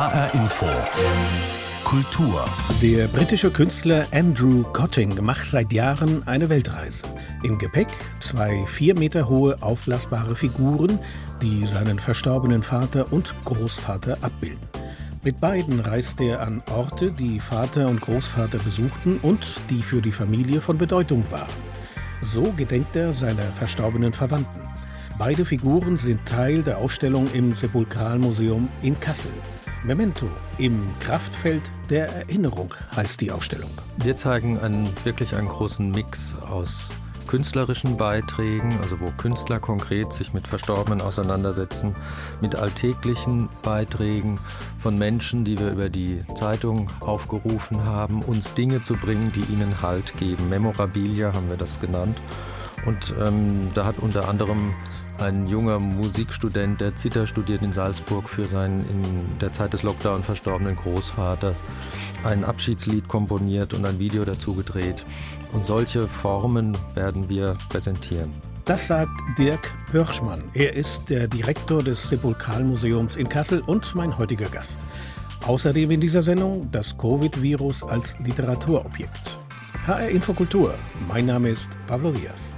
HR Info. Kultur. Der britische Künstler Andrew Cotting macht seit Jahren eine Weltreise. Im Gepäck zwei vier Meter hohe aufblasbare Figuren, die seinen verstorbenen Vater und Großvater abbilden. Mit beiden reist er an Orte, die Vater und Großvater besuchten und die für die Familie von Bedeutung waren. So gedenkt er seiner verstorbenen Verwandten. Beide Figuren sind Teil der Ausstellung im Sepulkralmuseum in Kassel. Memento im Kraftfeld der Erinnerung heißt die Ausstellung. Wir zeigen einen, wirklich einen großen Mix aus künstlerischen Beiträgen, also wo Künstler konkret sich mit Verstorbenen auseinandersetzen, mit alltäglichen Beiträgen von Menschen, die wir über die Zeitung aufgerufen haben, uns Dinge zu bringen, die ihnen Halt geben. Memorabilia haben wir das genannt. Und ähm, da hat unter anderem ein junger Musikstudent, der Zither studiert in Salzburg für seinen in der Zeit des Lockdown verstorbenen Großvaters, ein Abschiedslied komponiert und ein Video dazu gedreht. Und solche Formen werden wir präsentieren. Das sagt Dirk Pörschmann. Er ist der Direktor des Sepulkralmuseums in Kassel und mein heutiger Gast. Außerdem in dieser Sendung das Covid-Virus als Literaturobjekt. HR Infokultur. Mein Name ist Pablo Diaz.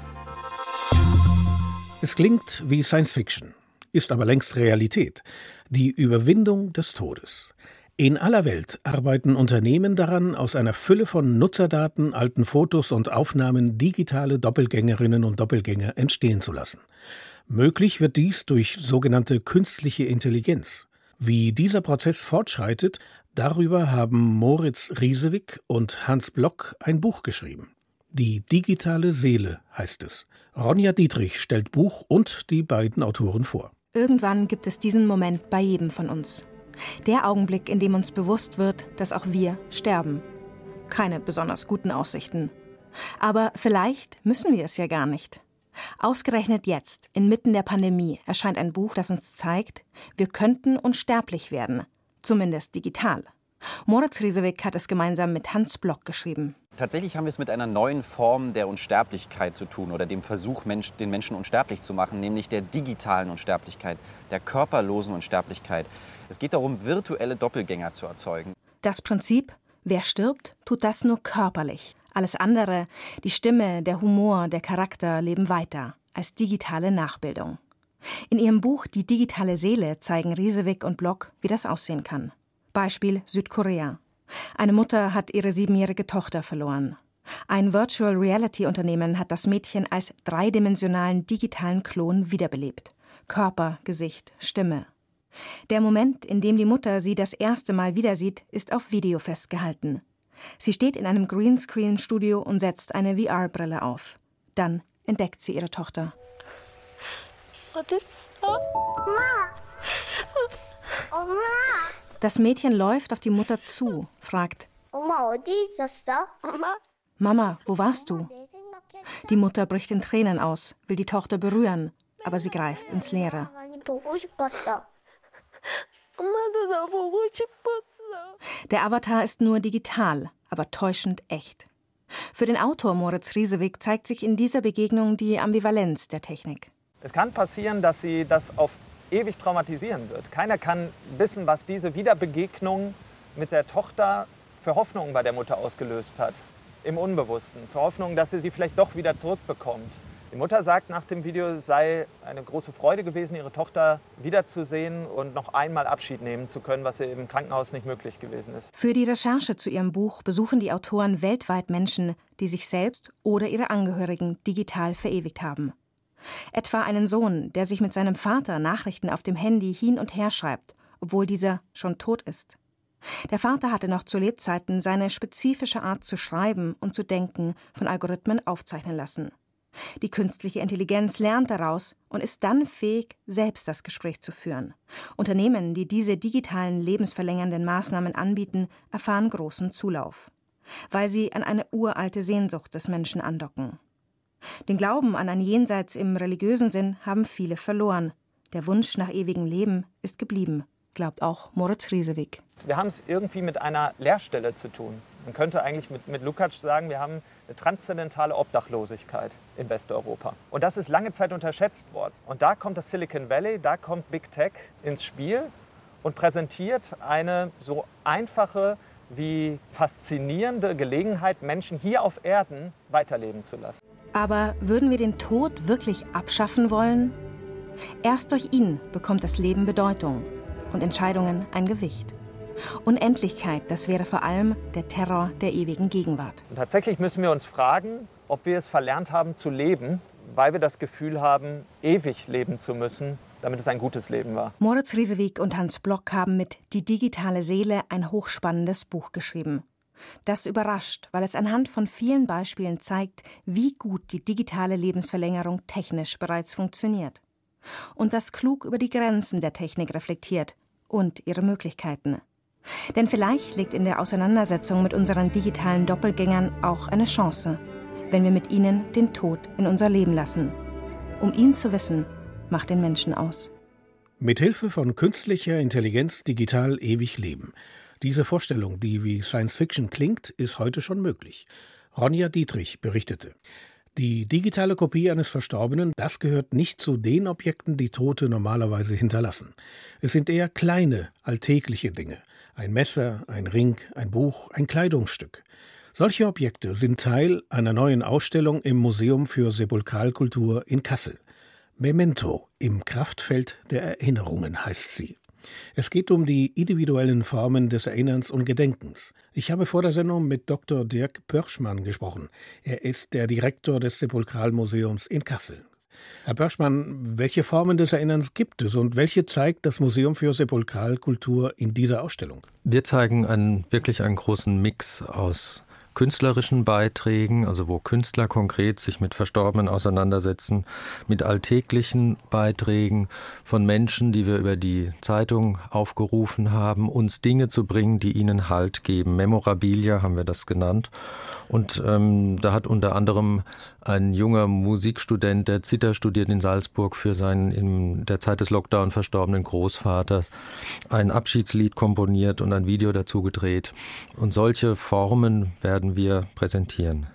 Es klingt wie Science Fiction, ist aber längst Realität. Die Überwindung des Todes. In aller Welt arbeiten Unternehmen daran, aus einer Fülle von Nutzerdaten, alten Fotos und Aufnahmen digitale Doppelgängerinnen und Doppelgänger entstehen zu lassen. Möglich wird dies durch sogenannte künstliche Intelligenz. Wie dieser Prozess fortschreitet, darüber haben Moritz Riesewick und Hans Block ein Buch geschrieben. Die digitale Seele heißt es. Ronja Dietrich stellt Buch und die beiden Autoren vor. Irgendwann gibt es diesen Moment bei jedem von uns. Der Augenblick, in dem uns bewusst wird, dass auch wir sterben. Keine besonders guten Aussichten. Aber vielleicht müssen wir es ja gar nicht. Ausgerechnet jetzt, inmitten der Pandemie, erscheint ein Buch, das uns zeigt, wir könnten unsterblich werden, zumindest digital. Moritz Riesewick hat es gemeinsam mit Hans Block geschrieben. Tatsächlich haben wir es mit einer neuen Form der Unsterblichkeit zu tun oder dem Versuch, Mensch, den Menschen unsterblich zu machen, nämlich der digitalen Unsterblichkeit, der körperlosen Unsterblichkeit. Es geht darum, virtuelle Doppelgänger zu erzeugen. Das Prinzip, wer stirbt, tut das nur körperlich. Alles andere, die Stimme, der Humor, der Charakter leben weiter als digitale Nachbildung. In ihrem Buch Die digitale Seele zeigen Riesewick und Block, wie das aussehen kann. Beispiel Südkorea. Eine Mutter hat ihre siebenjährige Tochter verloren. Ein Virtual Reality Unternehmen hat das Mädchen als dreidimensionalen digitalen Klon wiederbelebt. Körper, Gesicht, Stimme. Der Moment, in dem die Mutter sie das erste Mal wieder sieht, ist auf Video festgehalten. Sie steht in einem Greenscreen-Studio und setzt eine VR-Brille auf. Dann entdeckt sie ihre Tochter. Das Mädchen läuft auf die Mutter zu, fragt: Mama, wo warst du? Die Mutter bricht in Tränen aus, will die Tochter berühren, aber sie greift ins Leere. Der Avatar ist nur digital, aber täuschend echt. Für den Autor Moritz Riesewick zeigt sich in dieser Begegnung die Ambivalenz der Technik. Es kann passieren, dass sie das auf ewig traumatisieren wird. Keiner kann wissen, was diese Wiederbegegnung mit der Tochter für Hoffnungen bei der Mutter ausgelöst hat. Im Unbewussten. Für Hoffnungen, dass sie sie vielleicht doch wieder zurückbekommt. Die Mutter sagt nach dem Video, es sei eine große Freude gewesen, ihre Tochter wiederzusehen und noch einmal Abschied nehmen zu können, was ihr im Krankenhaus nicht möglich gewesen ist. Für die Recherche zu ihrem Buch besuchen die Autoren weltweit Menschen, die sich selbst oder ihre Angehörigen digital verewigt haben. Etwa einen Sohn, der sich mit seinem Vater Nachrichten auf dem Handy hin und her schreibt, obwohl dieser schon tot ist. Der Vater hatte noch zu Lebzeiten seine spezifische Art zu schreiben und zu denken von Algorithmen aufzeichnen lassen. Die künstliche Intelligenz lernt daraus und ist dann fähig, selbst das Gespräch zu führen. Unternehmen, die diese digitalen lebensverlängernden Maßnahmen anbieten, erfahren großen Zulauf, weil sie an eine uralte Sehnsucht des Menschen andocken. Den Glauben an ein Jenseits im religiösen Sinn haben viele verloren. Der Wunsch nach ewigem Leben ist geblieben, glaubt auch Moritz Riesewick. Wir haben es irgendwie mit einer Leerstelle zu tun. Man könnte eigentlich mit, mit Lukács sagen, wir haben eine transzendentale Obdachlosigkeit in Westeuropa. Und das ist lange Zeit unterschätzt worden. Und da kommt das Silicon Valley, da kommt Big Tech ins Spiel und präsentiert eine so einfache wie faszinierende Gelegenheit, Menschen hier auf Erden weiterleben zu lassen. Aber würden wir den Tod wirklich abschaffen wollen? Erst durch ihn bekommt das Leben Bedeutung und Entscheidungen ein Gewicht. Unendlichkeit, das wäre vor allem der Terror der ewigen Gegenwart. Und tatsächlich müssen wir uns fragen, ob wir es verlernt haben zu leben, weil wir das Gefühl haben, ewig leben zu müssen, damit es ein gutes Leben war. Moritz Riesewig und Hans Block haben mit Die digitale Seele ein hochspannendes Buch geschrieben. Das überrascht, weil es anhand von vielen Beispielen zeigt, wie gut die digitale Lebensverlängerung technisch bereits funktioniert. Und das klug über die Grenzen der Technik reflektiert und ihre Möglichkeiten. Denn vielleicht liegt in der Auseinandersetzung mit unseren digitalen Doppelgängern auch eine Chance, wenn wir mit ihnen den Tod in unser Leben lassen. Um ihn zu wissen, macht den Menschen aus. Mithilfe von künstlicher Intelligenz digital ewig leben. Diese Vorstellung, die wie Science Fiction klingt, ist heute schon möglich. Ronja Dietrich berichtete. Die digitale Kopie eines Verstorbenen, das gehört nicht zu den Objekten, die Tote normalerweise hinterlassen. Es sind eher kleine, alltägliche Dinge. Ein Messer, ein Ring, ein Buch, ein Kleidungsstück. Solche Objekte sind Teil einer neuen Ausstellung im Museum für Sepulkralkultur in Kassel. Memento im Kraftfeld der Erinnerungen heißt sie. Es geht um die individuellen Formen des Erinnerns und Gedenkens. Ich habe vor der Sendung mit Dr. Dirk Pörschmann gesprochen. Er ist der Direktor des Sepulkralmuseums in Kassel. Herr Pörschmann, welche Formen des Erinnerns gibt es und welche zeigt das Museum für Sepulkralkultur in dieser Ausstellung? Wir zeigen einen, wirklich einen großen Mix aus künstlerischen Beiträgen, also wo Künstler konkret sich mit Verstorbenen auseinandersetzen, mit alltäglichen Beiträgen von Menschen, die wir über die Zeitung aufgerufen haben, uns Dinge zu bringen, die ihnen Halt geben. Memorabilia haben wir das genannt. Und ähm, da hat unter anderem ein junger Musikstudent, der Zither studiert in Salzburg für seinen in der Zeit des Lockdown verstorbenen Großvaters, ein Abschiedslied komponiert und ein Video dazu gedreht. Und solche Formen werden wir präsentieren.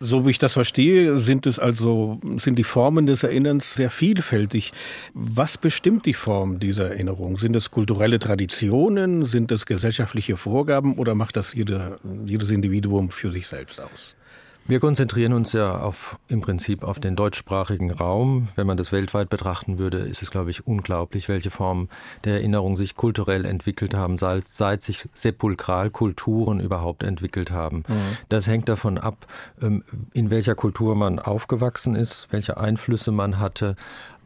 So wie ich das verstehe, sind es also, sind die Formen des Erinnerns sehr vielfältig. Was bestimmt die Form dieser Erinnerung? Sind es kulturelle Traditionen? Sind es gesellschaftliche Vorgaben oder macht das jede, jedes Individuum für sich selbst aus? Wir konzentrieren uns ja auf, im Prinzip auf den deutschsprachigen Raum. Wenn man das weltweit betrachten würde, ist es, glaube ich, unglaublich, welche Formen der Erinnerung sich kulturell entwickelt haben, seit, seit sich Sepulkralkulturen überhaupt entwickelt haben. Mhm. Das hängt davon ab, ähm, in welcher Kultur man aufgewachsen ist, welche Einflüsse man hatte.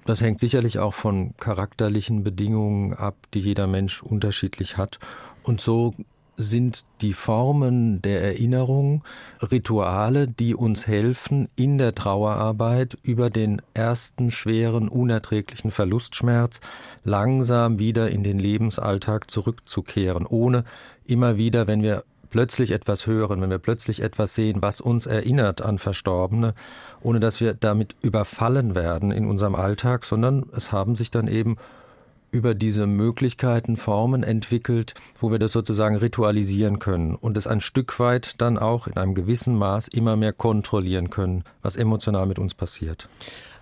Das hängt sicherlich auch von charakterlichen Bedingungen ab, die jeder Mensch unterschiedlich hat. Und so sind die Formen der Erinnerung Rituale, die uns helfen, in der Trauerarbeit über den ersten schweren, unerträglichen Verlustschmerz langsam wieder in den Lebensalltag zurückzukehren, ohne immer wieder, wenn wir plötzlich etwas hören, wenn wir plötzlich etwas sehen, was uns erinnert an Verstorbene, ohne dass wir damit überfallen werden in unserem Alltag, sondern es haben sich dann eben über diese Möglichkeiten, Formen entwickelt, wo wir das sozusagen ritualisieren können und es ein Stück weit dann auch in einem gewissen Maß immer mehr kontrollieren können, was emotional mit uns passiert.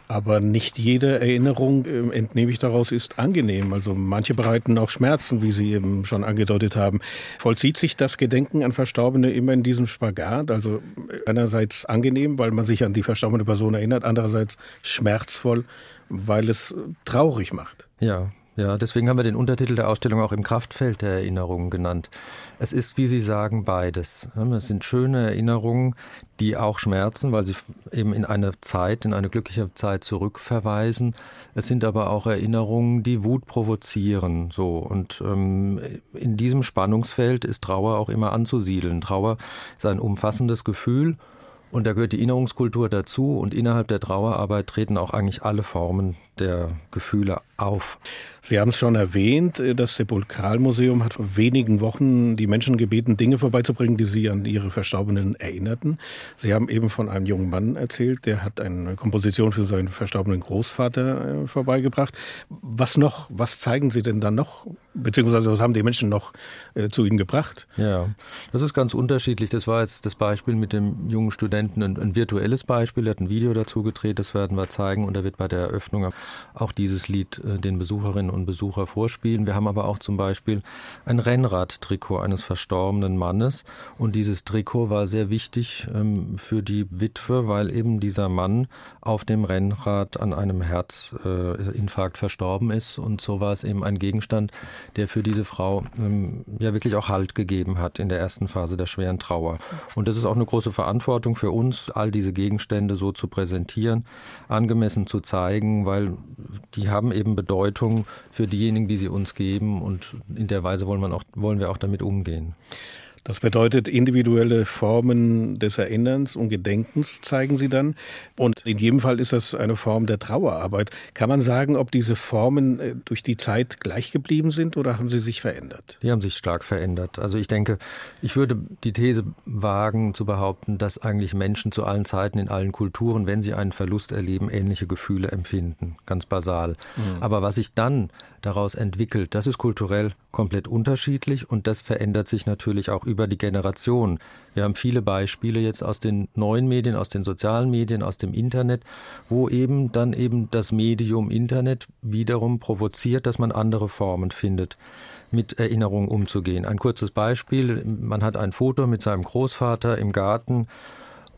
Aber nicht jede Erinnerung, ähm, entnehme ich daraus, ist angenehm. Also manche bereiten auch Schmerzen, wie Sie eben schon angedeutet haben. Vollzieht sich das Gedenken an Verstorbene immer in diesem Spagat? Also einerseits angenehm, weil man sich an die verstorbene Person erinnert, andererseits schmerzvoll, weil es traurig macht. Ja, ja, deswegen haben wir den Untertitel der Ausstellung auch im Kraftfeld der Erinnerungen genannt. Es ist, wie Sie sagen, beides. Es sind schöne Erinnerungen, die auch schmerzen, weil sie eben in eine Zeit, in eine glückliche Zeit zurückverweisen. Es sind aber auch Erinnerungen, die Wut provozieren. So und ähm, in diesem Spannungsfeld ist Trauer auch immer anzusiedeln. Trauer ist ein umfassendes Gefühl und da gehört die Erinnerungskultur dazu und innerhalb der Trauerarbeit treten auch eigentlich alle Formen der Gefühle auf. Sie haben es schon erwähnt, das Sepulkralmuseum hat vor wenigen Wochen die Menschen gebeten, Dinge vorbeizubringen, die sie an ihre Verstorbenen erinnerten. Sie haben eben von einem jungen Mann erzählt, der hat eine Komposition für seinen verstorbenen Großvater äh, vorbeigebracht. Was noch? Was zeigen Sie denn dann noch? Beziehungsweise was haben die Menschen noch äh, zu Ihnen gebracht? Ja, das ist ganz unterschiedlich. Das war jetzt das Beispiel mit dem jungen Studenten, ein, ein virtuelles Beispiel. Er hat ein Video dazu gedreht, das werden wir zeigen und er wird bei der Eröffnung auch dieses Lied äh, den Besucherinnen und Besuchern vorspielen. Wir haben aber auch zum Beispiel ein Rennradtrikot eines verstorbenen Mannes. Und dieses Trikot war sehr wichtig ähm, für die Witwe, weil eben dieser Mann auf dem Rennrad an einem Herzinfarkt verstorben ist. Und so war es eben ein Gegenstand, der für diese Frau ähm, ja wirklich auch Halt gegeben hat in der ersten Phase der schweren Trauer. Und das ist auch eine große Verantwortung für uns, all diese Gegenstände so zu präsentieren, angemessen zu zeigen, weil die haben eben Bedeutung für diejenigen, die sie uns geben und in der Weise wollen, wir auch, wollen wir auch damit umgehen. Das bedeutet, individuelle Formen des Erinnerns und Gedenkens zeigen Sie dann. Und in jedem Fall ist das eine Form der Trauerarbeit. Kann man sagen, ob diese Formen äh, durch die Zeit gleich geblieben sind oder haben sie sich verändert? Die haben sich stark verändert. Also ich denke, ich würde die These wagen zu behaupten, dass eigentlich Menschen zu allen Zeiten in allen Kulturen, wenn sie einen Verlust erleben, ähnliche Gefühle empfinden. Ganz basal. Mhm. Aber was sich dann daraus entwickelt. Das ist kulturell komplett unterschiedlich und das verändert sich natürlich auch über die Generation. Wir haben viele Beispiele jetzt aus den neuen Medien, aus den sozialen Medien, aus dem Internet, wo eben dann eben das Medium Internet wiederum provoziert, dass man andere Formen findet mit Erinnerungen umzugehen. Ein kurzes Beispiel, man hat ein Foto mit seinem Großvater im Garten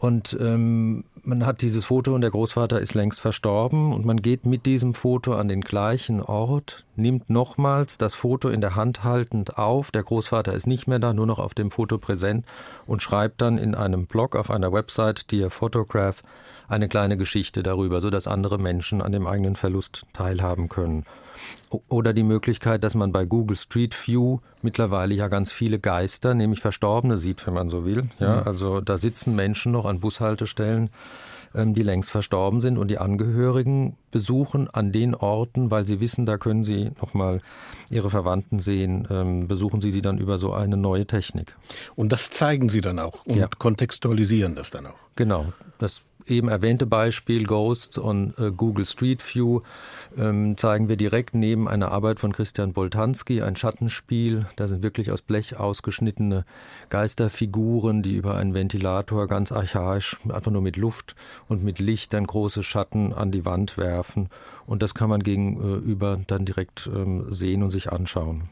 und ähm, man hat dieses Foto und der Großvater ist längst verstorben und man geht mit diesem Foto an den gleichen Ort, nimmt nochmals das Foto in der Hand haltend auf. Der Großvater ist nicht mehr da, nur noch auf dem Foto präsent und schreibt dann in einem Blog auf einer Website, Dear Photograph, eine kleine Geschichte darüber, sodass andere Menschen an dem eigenen Verlust teilhaben können. Oder die Möglichkeit, dass man bei Google Street View mittlerweile ja ganz viele Geister, nämlich Verstorbene sieht, wenn man so will. Ja, mhm. also da sitzen Menschen noch an Bushaltestellen ähm, die längst verstorben sind und die Angehörigen besuchen an den Orten, weil sie wissen, da können sie nochmal ihre Verwandten sehen, ähm, besuchen sie sie dann über so eine neue Technik. Und das zeigen sie dann auch und ja. kontextualisieren das dann auch. Genau. Das eben erwähnte Beispiel Ghosts und äh, Google Street View ähm, zeigen wir direkt neben einer Arbeit von Christian Boltanski, ein Schattenspiel. Da sind wirklich aus Blech ausgeschnittene Geisterfiguren, die über einen Ventilator ganz archaisch, einfach nur mit Luft und mit Licht dann große Schatten an die Wand werfen. Und das kann man gegenüber dann direkt ähm, sehen und sich anschauen.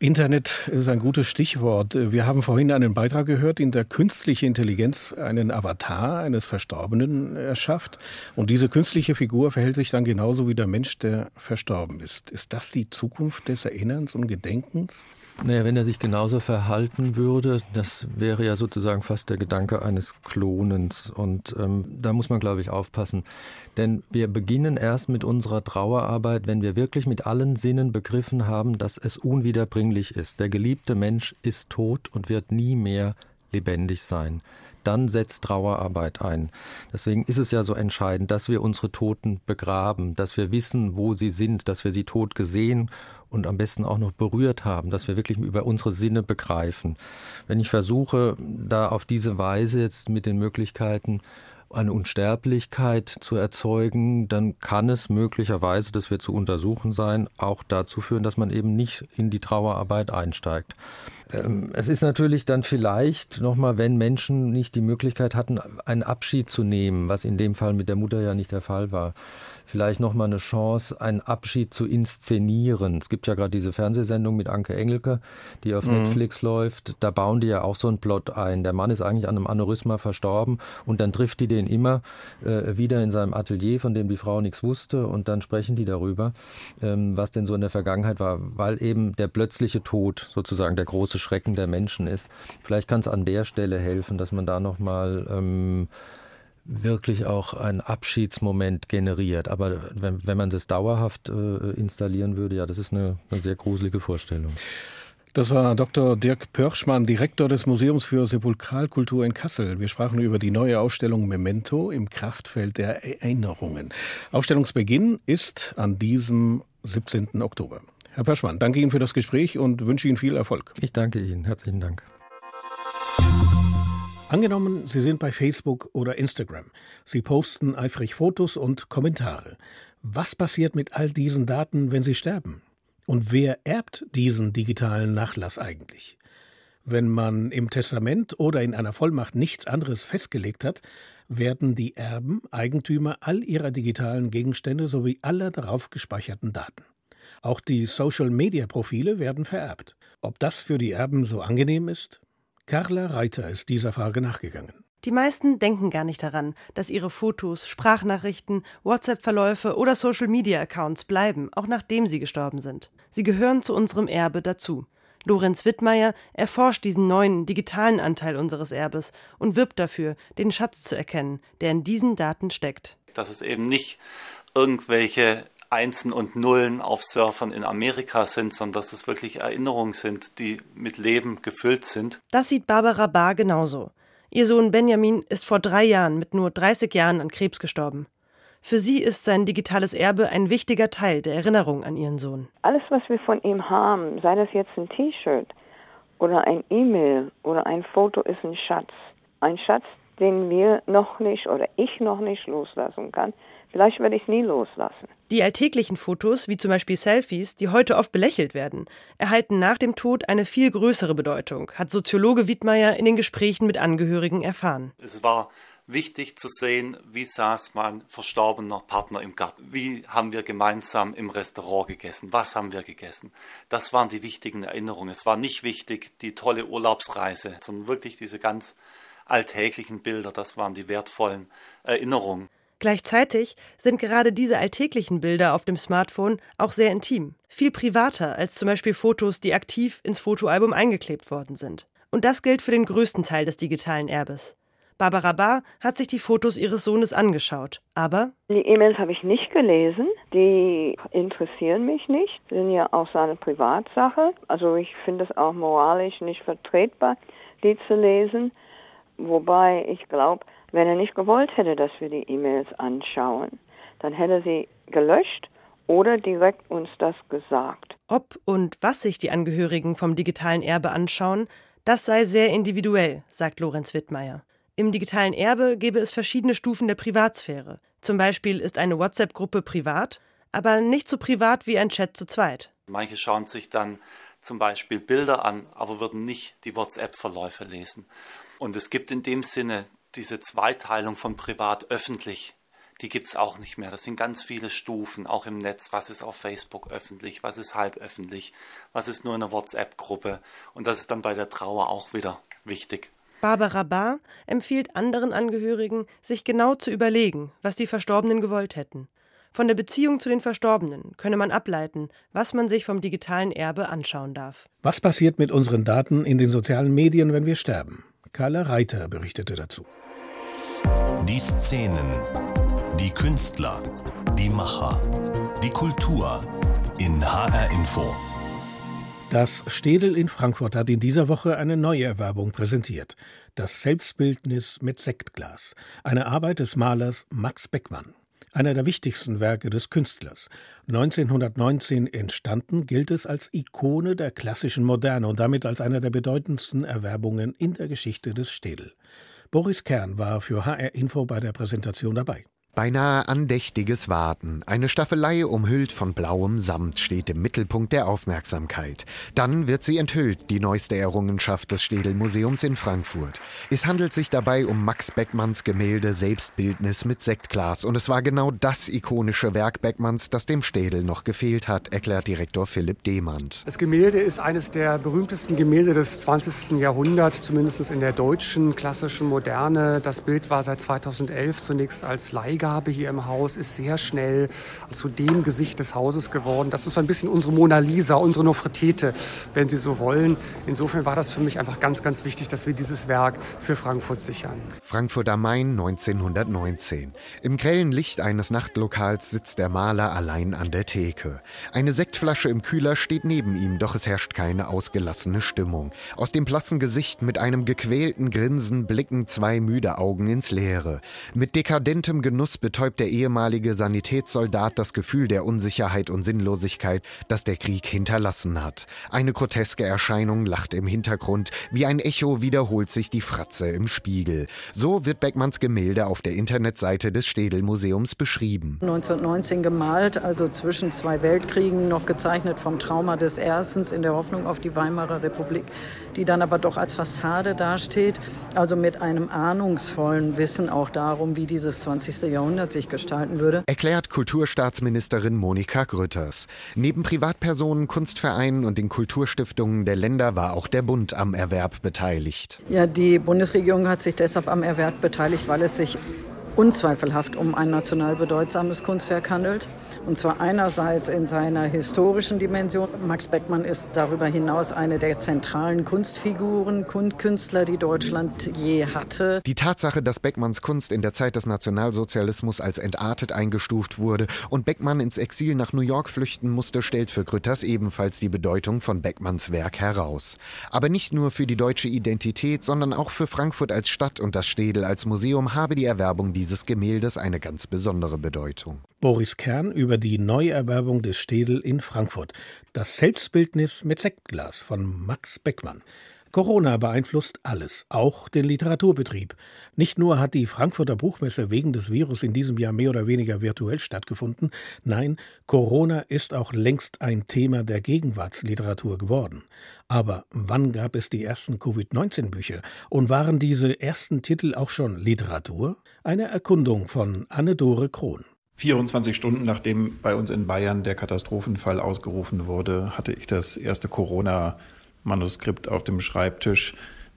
Internet ist ein gutes Stichwort. Wir haben vorhin einen Beitrag gehört, in der künstliche Intelligenz einen Avatar eines Verstorbenen erschafft. Und diese künstliche Figur verhält sich dann genauso wie der Mensch, der verstorben ist. Ist das die Zukunft des Erinnerns und Gedenkens? Naja, wenn er sich genauso verhalten würde, das wäre ja sozusagen fast der Gedanke eines Klonens. Und ähm, da muss man, glaube ich, aufpassen. Denn wir beginnen erst mit unserer Trauerarbeit, wenn wir wirklich mit allen Sinnen begriffen haben, dass es unwiederbringlich ist. Der geliebte Mensch ist tot und wird nie mehr lebendig sein dann setzt Trauerarbeit ein. Deswegen ist es ja so entscheidend, dass wir unsere Toten begraben, dass wir wissen, wo sie sind, dass wir sie tot gesehen und am besten auch noch berührt haben, dass wir wirklich über unsere Sinne begreifen. Wenn ich versuche, da auf diese Weise jetzt mit den Möglichkeiten eine Unsterblichkeit zu erzeugen, dann kann es möglicherweise, das wird zu untersuchen sein, auch dazu führen, dass man eben nicht in die Trauerarbeit einsteigt. Ähm, es ist natürlich dann vielleicht nochmal, wenn Menschen nicht die Möglichkeit hatten, einen Abschied zu nehmen, was in dem Fall mit der Mutter ja nicht der Fall war vielleicht nochmal eine Chance, einen Abschied zu inszenieren. Es gibt ja gerade diese Fernsehsendung mit Anke Engelke, die auf mhm. Netflix läuft. Da bauen die ja auch so einen Plot ein. Der Mann ist eigentlich an einem Aneurysma verstorben und dann trifft die den immer äh, wieder in seinem Atelier, von dem die Frau nichts wusste und dann sprechen die darüber, ähm, was denn so in der Vergangenheit war, weil eben der plötzliche Tod sozusagen der große Schrecken der Menschen ist. Vielleicht kann es an der Stelle helfen, dass man da nochmal ähm, wirklich auch einen Abschiedsmoment generiert. Aber wenn, wenn man das dauerhaft äh, installieren würde, ja, das ist eine, eine sehr gruselige Vorstellung. Das war Dr. Dirk Pörschmann, Direktor des Museums für Sepulkralkultur in Kassel. Wir sprachen über die neue Ausstellung Memento im Kraftfeld der Erinnerungen. Ausstellungsbeginn ist an diesem 17. Oktober. Herr Pörschmann, danke Ihnen für das Gespräch und wünsche Ihnen viel Erfolg. Ich danke Ihnen. Herzlichen Dank. Angenommen, Sie sind bei Facebook oder Instagram. Sie posten eifrig Fotos und Kommentare. Was passiert mit all diesen Daten, wenn Sie sterben? Und wer erbt diesen digitalen Nachlass eigentlich? Wenn man im Testament oder in einer Vollmacht nichts anderes festgelegt hat, werden die Erben Eigentümer all ihrer digitalen Gegenstände sowie aller darauf gespeicherten Daten. Auch die Social-Media-Profile werden vererbt. Ob das für die Erben so angenehm ist? Carla Reiter ist dieser Frage nachgegangen. Die meisten denken gar nicht daran, dass ihre Fotos, Sprachnachrichten, WhatsApp-Verläufe oder Social-Media-Accounts bleiben, auch nachdem sie gestorben sind. Sie gehören zu unserem Erbe dazu. Lorenz Wittmeier erforscht diesen neuen digitalen Anteil unseres Erbes und wirbt dafür, den Schatz zu erkennen, der in diesen Daten steckt. Dass es eben nicht irgendwelche Einsen und Nullen auf Surfern in Amerika sind, sondern dass es wirklich Erinnerungen sind, die mit Leben gefüllt sind. Das sieht Barbara Bahr genauso. Ihr Sohn Benjamin ist vor drei Jahren mit nur 30 Jahren an Krebs gestorben. Für sie ist sein digitales Erbe ein wichtiger Teil der Erinnerung an ihren Sohn. Alles, was wir von ihm haben, sei das jetzt ein T-Shirt oder ein E-Mail oder ein Foto, ist ein Schatz. Ein Schatz, den wir noch nicht oder ich noch nicht loslassen kann, Vielleicht werde ich nie loslassen. Die alltäglichen Fotos, wie zum Beispiel Selfies, die heute oft belächelt werden, erhalten nach dem Tod eine viel größere Bedeutung, hat Soziologe Wiedmeier in den Gesprächen mit Angehörigen erfahren. Es war wichtig zu sehen, wie saß mein verstorbener Partner im Garten, wie haben wir gemeinsam im Restaurant gegessen, was haben wir gegessen. Das waren die wichtigen Erinnerungen. Es war nicht wichtig die tolle Urlaubsreise, sondern wirklich diese ganz alltäglichen Bilder, das waren die wertvollen Erinnerungen. Gleichzeitig sind gerade diese alltäglichen Bilder auf dem Smartphone auch sehr intim, viel privater als zum Beispiel Fotos, die aktiv ins Fotoalbum eingeklebt worden sind. Und das gilt für den größten Teil des digitalen Erbes. Barbara Barr hat sich die Fotos ihres Sohnes angeschaut, aber die E-Mails habe ich nicht gelesen, die interessieren mich nicht, sind ja auch seine Privatsache. Also ich finde es auch moralisch nicht vertretbar, die zu lesen, wobei ich glaube, wenn er nicht gewollt hätte, dass wir die E-Mails anschauen, dann hätte sie gelöscht oder direkt uns das gesagt. Ob und was sich die Angehörigen vom digitalen Erbe anschauen, das sei sehr individuell, sagt Lorenz Wittmeier. Im digitalen Erbe gäbe es verschiedene Stufen der Privatsphäre. Zum Beispiel ist eine WhatsApp-Gruppe privat, aber nicht so privat wie ein Chat zu zweit. Manche schauen sich dann zum Beispiel Bilder an, aber würden nicht die WhatsApp-Verläufe lesen. Und es gibt in dem Sinne diese Zweiteilung von privat öffentlich, die gibt es auch nicht mehr. Das sind ganz viele Stufen, auch im Netz. Was ist auf Facebook öffentlich, was ist halb öffentlich, was ist nur eine WhatsApp-Gruppe. Und das ist dann bei der Trauer auch wieder wichtig. Barbara Bahr empfiehlt anderen Angehörigen, sich genau zu überlegen, was die Verstorbenen gewollt hätten. Von der Beziehung zu den Verstorbenen könne man ableiten, was man sich vom digitalen Erbe anschauen darf. Was passiert mit unseren Daten in den sozialen Medien, wenn wir sterben? Carla Reiter berichtete dazu. Die Szenen, die Künstler, die Macher, die Kultur in HR Info. Das Städel in Frankfurt hat in dieser Woche eine neue Erwerbung präsentiert. Das Selbstbildnis mit Sektglas. Eine Arbeit des Malers Max Beckmann. Einer der wichtigsten Werke des Künstlers. 1919 entstanden, gilt es als Ikone der klassischen Moderne und damit als einer der bedeutendsten Erwerbungen in der Geschichte des Städel. Boris Kern war für HR Info bei der Präsentation dabei. Beinahe andächtiges Warten. Eine Staffelei umhüllt von blauem Samt steht im Mittelpunkt der Aufmerksamkeit. Dann wird sie enthüllt, die neueste Errungenschaft des Städel-Museums in Frankfurt. Es handelt sich dabei um Max Beckmanns Gemälde Selbstbildnis mit Sektglas. Und es war genau das ikonische Werk Beckmanns, das dem Städel noch gefehlt hat, erklärt Direktor Philipp Demand. Das Gemälde ist eines der berühmtesten Gemälde des 20. Jahrhunderts, zumindest in der deutschen klassischen Moderne. Das Bild war seit 2011 zunächst als Leihgabe Beigabe hier im Haus ist sehr schnell zu dem Gesicht des Hauses geworden. Das ist so ein bisschen unsere Mona Lisa, unsere Nofretete, wenn Sie so wollen. Insofern war das für mich einfach ganz, ganz wichtig, dass wir dieses Werk für Frankfurt sichern. Frankfurt am Main 1919. Im grellen Licht eines Nachtlokals sitzt der Maler allein an der Theke. Eine Sektflasche im Kühler steht neben ihm, doch es herrscht keine ausgelassene Stimmung. Aus dem blassen Gesicht mit einem gequälten Grinsen blicken zwei müde Augen ins Leere. Mit dekadentem Genuss Betäubt der ehemalige Sanitätssoldat das Gefühl der Unsicherheit und Sinnlosigkeit, das der Krieg hinterlassen hat. Eine groteske Erscheinung lacht im Hintergrund, wie ein Echo wiederholt sich die Fratze im Spiegel. So wird Beckmanns Gemälde auf der Internetseite des Städel-Museums beschrieben. 1919 gemalt, also zwischen zwei Weltkriegen, noch gezeichnet vom Trauma des Erstens in der Hoffnung auf die Weimarer Republik, die dann aber doch als Fassade dasteht, also mit einem ahnungsvollen Wissen auch darum, wie dieses 20. Jahrhundert sich gestalten würde. Erklärt Kulturstaatsministerin Monika Grütters. Neben Privatpersonen, Kunstvereinen und den Kulturstiftungen der Länder war auch der Bund am Erwerb beteiligt. Ja, die Bundesregierung hat sich deshalb am Erwerb beteiligt, weil es sich unzweifelhaft um ein national bedeutsames Kunstwerk handelt. Und zwar einerseits in seiner historischen Dimension. Max Beckmann ist darüber hinaus eine der zentralen Kunstfiguren, Künstler, die Deutschland je hatte. Die Tatsache, dass Beckmanns Kunst in der Zeit des Nationalsozialismus als entartet eingestuft wurde und Beckmann ins Exil nach New York flüchten musste, stellt für Grütters ebenfalls die Bedeutung von Beckmanns Werk heraus. Aber nicht nur für die deutsche Identität, sondern auch für Frankfurt als Stadt und das Städel als Museum habe die Erwerbung dieser dieses Gemäldes eine ganz besondere Bedeutung. Boris Kern über die Neuerwerbung des Städel in Frankfurt. Das Selbstbildnis mit Sektglas von Max Beckmann. Corona beeinflusst alles, auch den Literaturbetrieb. Nicht nur hat die Frankfurter Buchmesse wegen des Virus in diesem Jahr mehr oder weniger virtuell stattgefunden, nein, Corona ist auch längst ein Thema der Gegenwartsliteratur geworden. Aber wann gab es die ersten Covid-19-Bücher und waren diese ersten Titel auch schon Literatur? Eine Erkundung von Anne-Dore Krohn. 24 Stunden nachdem bei uns in Bayern der Katastrophenfall ausgerufen wurde, hatte ich das erste Corona Manuskript auf dem Schreibtisch.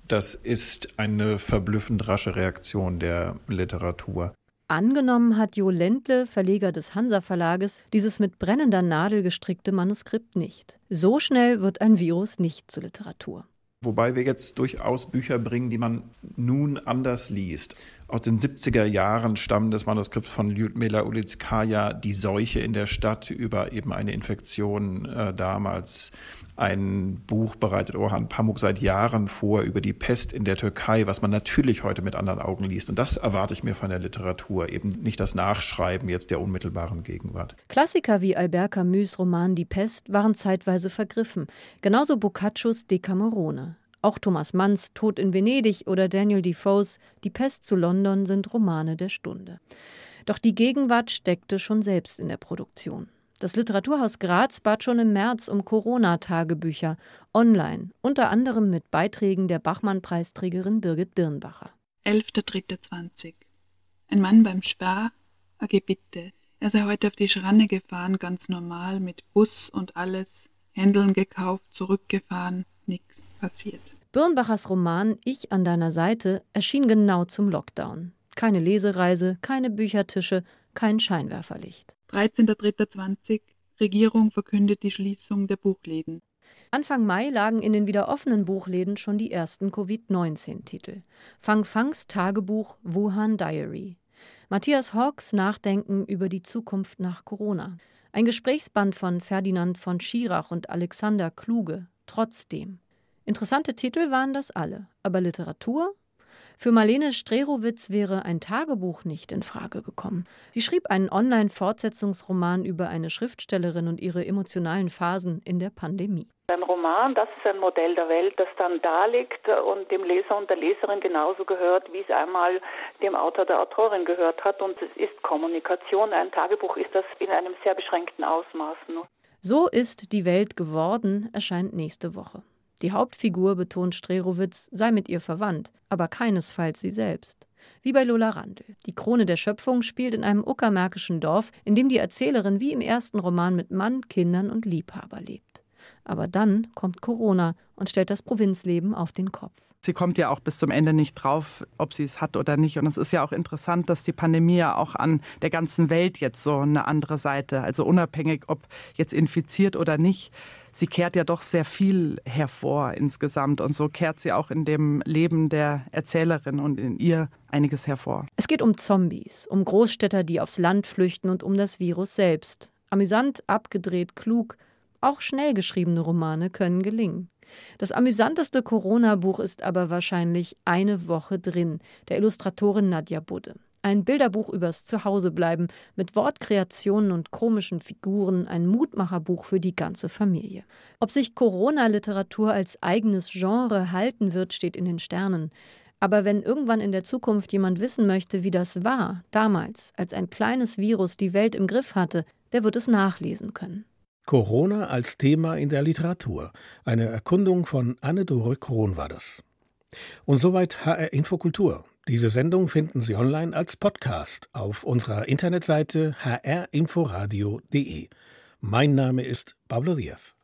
Das ist eine verblüffend rasche Reaktion der Literatur. Angenommen hat Jo Ländle, Verleger des Hansa Verlages, dieses mit brennender Nadel gestrickte Manuskript nicht. So schnell wird ein Virus nicht zur Literatur. Wobei wir jetzt durchaus Bücher bringen, die man nun anders liest. Aus den 70er Jahren stammt das Manuskript von Lyudmila Ulitskaya, Die Seuche in der Stadt, über eben eine Infektion äh, damals. Ein Buch bereitet Orhan Pamuk seit Jahren vor über die Pest in der Türkei, was man natürlich heute mit anderen Augen liest. Und das erwarte ich mir von der Literatur, eben nicht das Nachschreiben jetzt der unmittelbaren Gegenwart. Klassiker wie Albert Camus' Roman Die Pest waren zeitweise vergriffen, genauso Boccaccios Decamerone. Auch Thomas Manns Tod in Venedig oder Daniel Defoes Die Pest zu London sind Romane der Stunde. Doch die Gegenwart steckte schon selbst in der Produktion. Das Literaturhaus Graz bat schon im März um Corona-Tagebücher online, unter anderem mit Beiträgen der Bachmann-Preisträgerin Birgit Birnbacher. 11.3.20 Ein Mann beim Spar, AG bitte. Er sei heute auf die Schranne gefahren, ganz normal, mit Bus und alles, Händeln gekauft, zurückgefahren, nichts passiert. Birnbachers Roman Ich an deiner Seite erschien genau zum Lockdown. Keine Lesereise, keine Büchertische, kein Scheinwerferlicht. 13.03.20 Regierung verkündet die Schließung der Buchläden. Anfang Mai lagen in den wieder offenen Buchläden schon die ersten Covid-19-Titel. Fang Fangs Tagebuch Wuhan Diary. Matthias Hawks Nachdenken über die Zukunft nach Corona. Ein Gesprächsband von Ferdinand von Schirach und Alexander Kluge. Trotzdem. Interessante Titel waren das alle, aber Literatur für Marlene Strerowitz wäre ein Tagebuch nicht in Frage gekommen. Sie schrieb einen Online-Fortsetzungsroman über eine Schriftstellerin und ihre emotionalen Phasen in der Pandemie. Ein Roman, das ist ein Modell der Welt, das dann da liegt und dem Leser und der Leserin genauso gehört, wie es einmal dem Autor, der Autorin gehört hat. Und es ist Kommunikation. Ein Tagebuch ist das in einem sehr beschränkten Ausmaß. Nur. So ist die Welt geworden, erscheint nächste Woche. Die Hauptfigur, betont Strerowitz, sei mit ihr verwandt, aber keinesfalls sie selbst. Wie bei Lola Randl. Die Krone der Schöpfung spielt in einem uckermärkischen Dorf, in dem die Erzählerin wie im ersten Roman mit Mann, Kindern und Liebhaber lebt. Aber dann kommt Corona und stellt das Provinzleben auf den Kopf. Sie kommt ja auch bis zum Ende nicht drauf, ob sie es hat oder nicht. Und es ist ja auch interessant, dass die Pandemie ja auch an der ganzen Welt jetzt so eine andere Seite, also unabhängig, ob jetzt infiziert oder nicht, sie kehrt ja doch sehr viel hervor insgesamt. Und so kehrt sie auch in dem Leben der Erzählerin und in ihr einiges hervor. Es geht um Zombies, um Großstädter, die aufs Land flüchten und um das Virus selbst. Amüsant, abgedreht, klug. Auch schnell geschriebene Romane können gelingen. Das amüsanteste Corona-Buch ist aber wahrscheinlich Eine Woche drin, der Illustratorin Nadja Budde. Ein Bilderbuch übers Zuhausebleiben mit Wortkreationen und komischen Figuren, ein Mutmacherbuch für die ganze Familie. Ob sich Corona-Literatur als eigenes Genre halten wird, steht in den Sternen. Aber wenn irgendwann in der Zukunft jemand wissen möchte, wie das war, damals, als ein kleines Virus die Welt im Griff hatte, der wird es nachlesen können. Corona als Thema in der Literatur. Eine Erkundung von Anne-Dore Krohn war das. Und soweit HR Infokultur. Diese Sendung finden Sie online als Podcast auf unserer Internetseite hrinforadio.de. Mein Name ist Pablo Diaz.